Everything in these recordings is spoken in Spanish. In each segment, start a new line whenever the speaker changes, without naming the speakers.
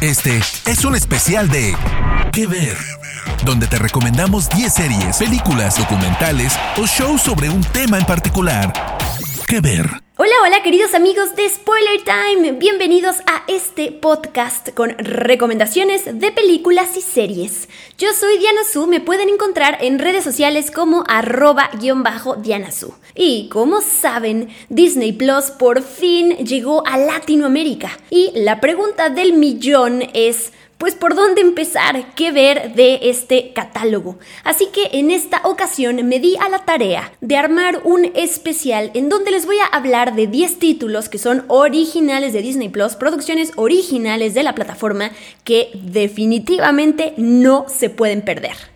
Este es un especial de ¿Qué ver? Donde te recomendamos 10 series, películas, documentales o shows sobre un tema en particular. ¿Qué ver?
Hola, hola queridos amigos de Spoiler Time, bienvenidos a este podcast con recomendaciones de películas y series. Yo soy Diana Su, me pueden encontrar en redes sociales como arroba-diana Su. Y como saben, Disney Plus por fin llegó a Latinoamérica. Y la pregunta del millón es... Pues por dónde empezar, qué ver de este catálogo. Así que en esta ocasión me di a la tarea de armar un especial en donde les voy a hablar de 10 títulos que son originales de Disney Plus, producciones originales de la plataforma que definitivamente no se pueden perder.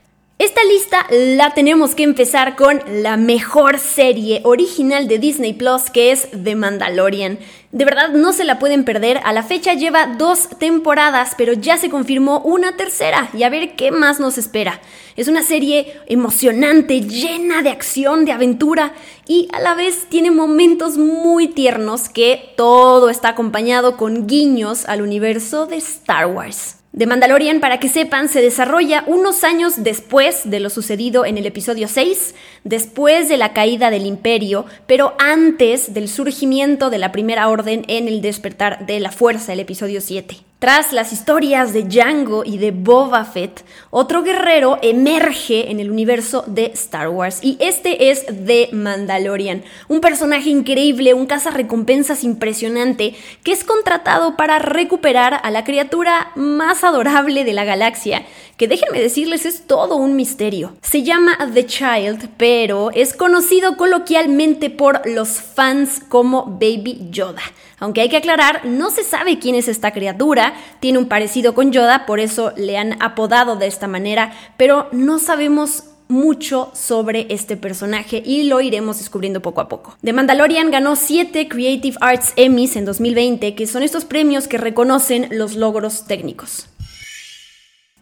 Esta lista la tenemos que empezar con la mejor serie original de Disney Plus que es The Mandalorian. De verdad no se la pueden perder, a la fecha lleva dos temporadas, pero ya se confirmó una tercera y a ver qué más nos espera. Es una serie emocionante, llena de acción, de aventura y a la vez tiene momentos muy tiernos que todo está acompañado con guiños al universo de Star Wars. The Mandalorian, para que sepan, se desarrolla unos años después de lo sucedido en el episodio 6, después de la caída del imperio, pero antes del surgimiento de la Primera Orden en el despertar de la fuerza, el episodio 7. Tras las historias de Django y de Boba Fett, otro guerrero emerge en el universo de Star Wars y este es The Mandalorian, un personaje increíble, un cazarrecompensas impresionante que es contratado para recuperar a la criatura más adorable de la galaxia, que déjenme decirles es todo un misterio. Se llama The Child, pero es conocido coloquialmente por los fans como Baby Yoda. Aunque hay que aclarar, no se sabe quién es esta criatura, tiene un parecido con Yoda, por eso le han apodado de esta manera, pero no sabemos mucho sobre este personaje y lo iremos descubriendo poco a poco. The Mandalorian ganó 7 Creative Arts Emmys en 2020, que son estos premios que reconocen los logros técnicos.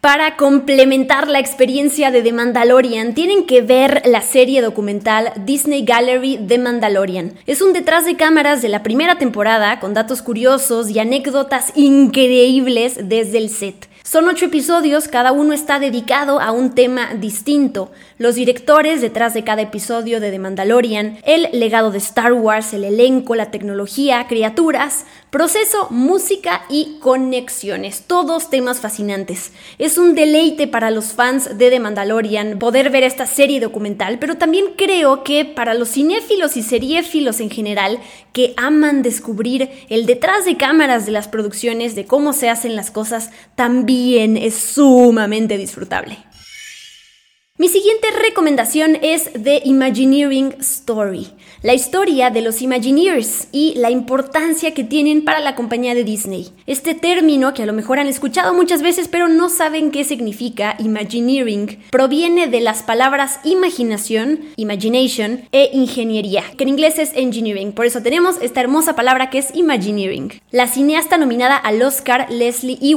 Para complementar la experiencia de The Mandalorian, tienen que ver la serie documental Disney Gallery The Mandalorian. Es un detrás de cámaras de la primera temporada con datos curiosos y anécdotas increíbles desde el set. Son ocho episodios, cada uno está dedicado a un tema distinto. Los directores detrás de cada episodio de The Mandalorian, el legado de Star Wars, el elenco, la tecnología, criaturas, proceso, música y conexiones. Todos temas fascinantes. Es un deleite para los fans de The Mandalorian poder ver esta serie documental, pero también creo que para los cinéfilos y seriéfilos en general que aman descubrir el detrás de cámaras de las producciones, de cómo se hacen las cosas, también es sumamente disfrutable. Mi siguiente recomendación es The Imagineering Story, la historia de los Imagineers y la importancia que tienen para la compañía de Disney. Este término, que a lo mejor han escuchado muchas veces pero no saben qué significa Imagineering, proviene de las palabras imaginación, imagination e ingeniería, que en inglés es engineering. Por eso tenemos esta hermosa palabra que es Imagineering. La cineasta nominada al Oscar, Leslie E.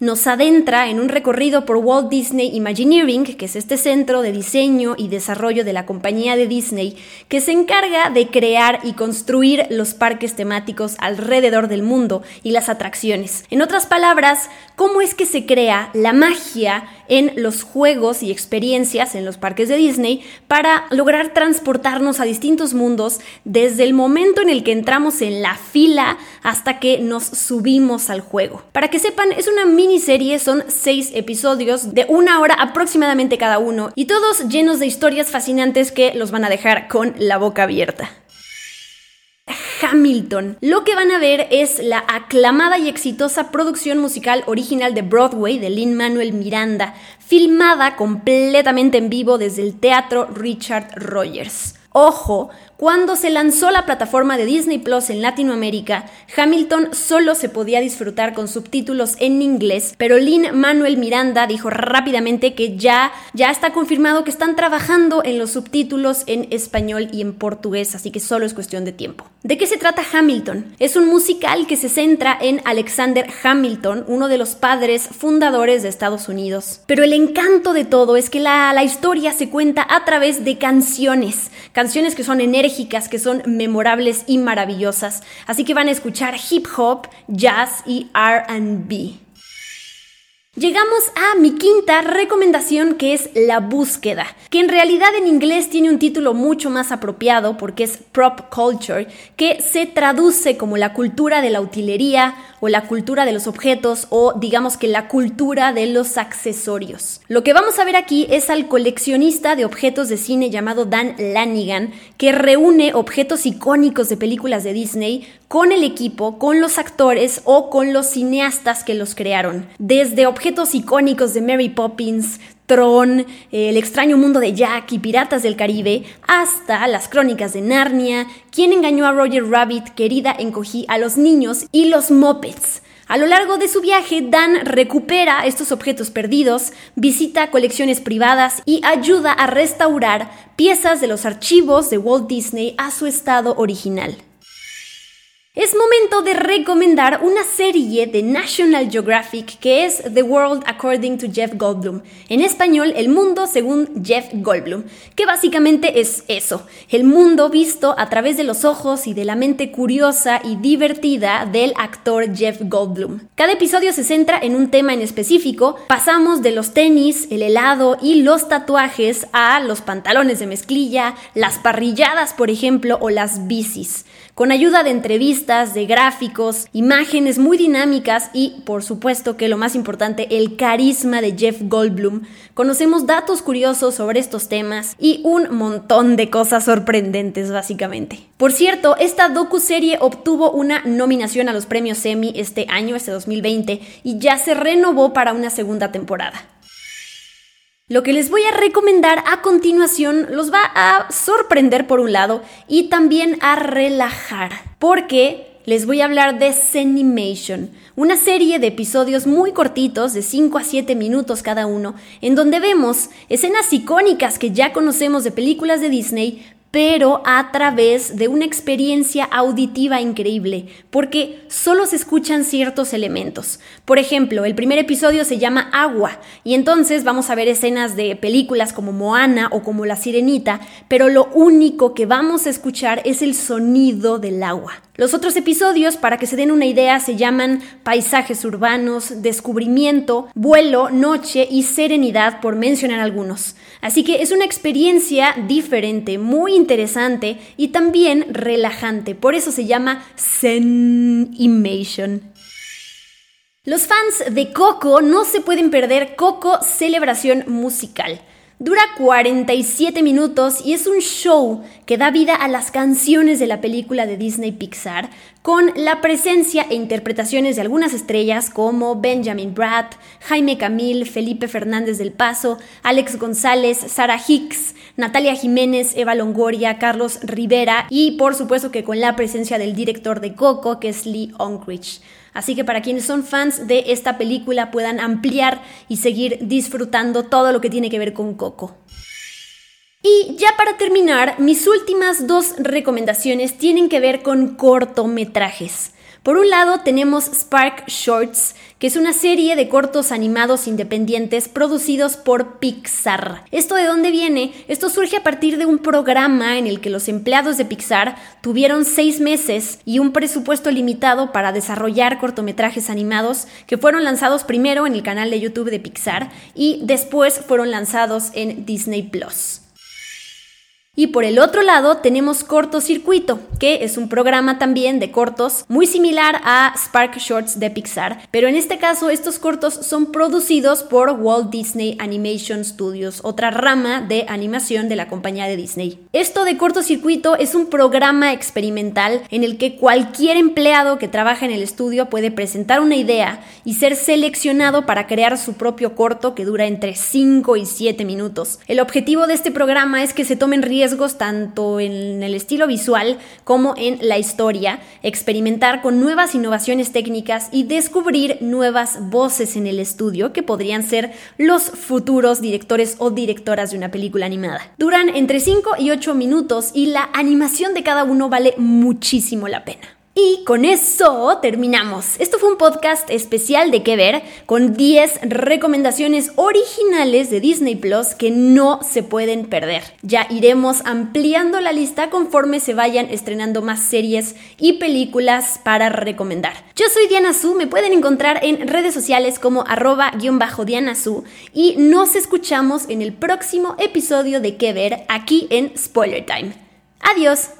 nos adentra en un recorrido por Walt Disney Imagineering, que es este centro de diseño y desarrollo de la compañía de Disney, que se encarga de crear y construir los parques temáticos alrededor del mundo y las atracciones. En otras palabras, cómo es que se crea la magia en los juegos y experiencias en los parques de Disney para lograr transportarnos a distintos mundos desde el momento en el que entramos en la fila hasta que nos subimos al juego. Para que sepan, es una miniserie, son seis episodios de una hora aproximadamente cada uno y todos llenos de historias fascinantes que los van a dejar con la boca abierta. Hamilton. Lo que van a ver es la aclamada y exitosa producción musical original de Broadway de Lin Manuel Miranda, filmada completamente en vivo desde el Teatro Richard Rogers. Ojo, cuando se lanzó la plataforma de Disney Plus en Latinoamérica, Hamilton solo se podía disfrutar con subtítulos en inglés, pero Lin Manuel Miranda dijo rápidamente que ya, ya está confirmado que están trabajando en los subtítulos en español y en portugués, así que solo es cuestión de tiempo. ¿De qué se trata Hamilton? Es un musical que se centra en Alexander Hamilton, uno de los padres fundadores de Estados Unidos. Pero el encanto de todo es que la, la historia se cuenta a través de canciones, canciones que son enérgicas que son memorables y maravillosas. Así que van a escuchar hip hop, jazz y RB. Llegamos a mi quinta recomendación que es La búsqueda, que en realidad en inglés tiene un título mucho más apropiado porque es Prop Culture, que se traduce como la cultura de la utilería o la cultura de los objetos o digamos que la cultura de los accesorios. Lo que vamos a ver aquí es al coleccionista de objetos de cine llamado Dan Lanigan, que reúne objetos icónicos de películas de Disney con el equipo, con los actores o con los cineastas que los crearon. Desde objetos icónicos de Mary Poppins, Tron, El extraño mundo de Jack y Piratas del Caribe, hasta las crónicas de Narnia, Quien engañó a Roger Rabbit, Querida encogí a los niños y los Muppets. A lo largo de su viaje, Dan recupera estos objetos perdidos, visita colecciones privadas y ayuda a restaurar piezas de los archivos de Walt Disney a su estado original. Es momento de recomendar una serie de National Geographic que es The World According to Jeff Goldblum. En español, El mundo según Jeff Goldblum, que básicamente es eso, el mundo visto a través de los ojos y de la mente curiosa y divertida del actor Jeff Goldblum. Cada episodio se centra en un tema en específico, pasamos de los tenis, el helado y los tatuajes a los pantalones de mezclilla, las parrilladas, por ejemplo, o las bicis con ayuda de entrevistas, de gráficos, imágenes muy dinámicas y, por supuesto que lo más importante, el carisma de Jeff Goldblum. Conocemos datos curiosos sobre estos temas y un montón de cosas sorprendentes, básicamente. Por cierto, esta docu-serie obtuvo una nominación a los premios Emmy este año, este 2020, y ya se renovó para una segunda temporada. Lo que les voy a recomendar a continuación los va a sorprender por un lado y también a relajar, porque les voy a hablar de Zenimation, una serie de episodios muy cortitos, de 5 a 7 minutos cada uno, en donde vemos escenas icónicas que ya conocemos de películas de Disney, pero a través de una experiencia auditiva increíble, porque solo se escuchan ciertos elementos. Por ejemplo, el primer episodio se llama Agua, y entonces vamos a ver escenas de películas como Moana o como La Sirenita, pero lo único que vamos a escuchar es el sonido del agua. Los otros episodios, para que se den una idea, se llaman Paisajes urbanos, Descubrimiento, Vuelo, Noche y Serenidad, por mencionar algunos. Así que es una experiencia diferente, muy interesante y también relajante. Por eso se llama Zen Imation. Los fans de Coco no se pueden perder Coco Celebración Musical. Dura 47 minutos y es un show que da vida a las canciones de la película de Disney Pixar, con la presencia e interpretaciones de algunas estrellas como Benjamin Bratt, Jaime Camil, Felipe Fernández del Paso, Alex González, Sara Hicks, Natalia Jiménez, Eva Longoria, Carlos Rivera y por supuesto que con la presencia del director de Coco, que es Lee Unkrich. Así que para quienes son fans de esta película puedan ampliar y seguir disfrutando todo lo que tiene que ver con Coco. Y ya para terminar, mis últimas dos recomendaciones tienen que ver con cortometrajes. Por un lado tenemos Spark Shorts, que es una serie de cortos animados independientes producidos por Pixar. ¿Esto de dónde viene? Esto surge a partir de un programa en el que los empleados de Pixar tuvieron seis meses y un presupuesto limitado para desarrollar cortometrajes animados que fueron lanzados primero en el canal de YouTube de Pixar y después fueron lanzados en Disney Plus. Y por el otro lado tenemos Cortocircuito, que es un programa también de cortos muy similar a Spark Shorts de Pixar, pero en este caso estos cortos son producidos por Walt Disney Animation Studios, otra rama de animación de la compañía de Disney. Esto de Cortocircuito es un programa experimental en el que cualquier empleado que trabaja en el estudio puede presentar una idea y ser seleccionado para crear su propio corto que dura entre 5 y 7 minutos. El objetivo de este programa es que se tomen riesgos riesgos tanto en el estilo visual como en la historia, experimentar con nuevas innovaciones técnicas y descubrir nuevas voces en el estudio que podrían ser los futuros directores o directoras de una película animada. Duran entre 5 y 8 minutos y la animación de cada uno vale muchísimo la pena. Y con eso terminamos. Esto fue un podcast especial de qué ver, con 10 recomendaciones originales de Disney Plus que no se pueden perder. Ya iremos ampliando la lista conforme se vayan estrenando más series y películas para recomendar. Yo soy Diana Su, me pueden encontrar en redes sociales como arroba-diana Su y nos escuchamos en el próximo episodio de qué ver aquí en Spoiler Time. Adiós.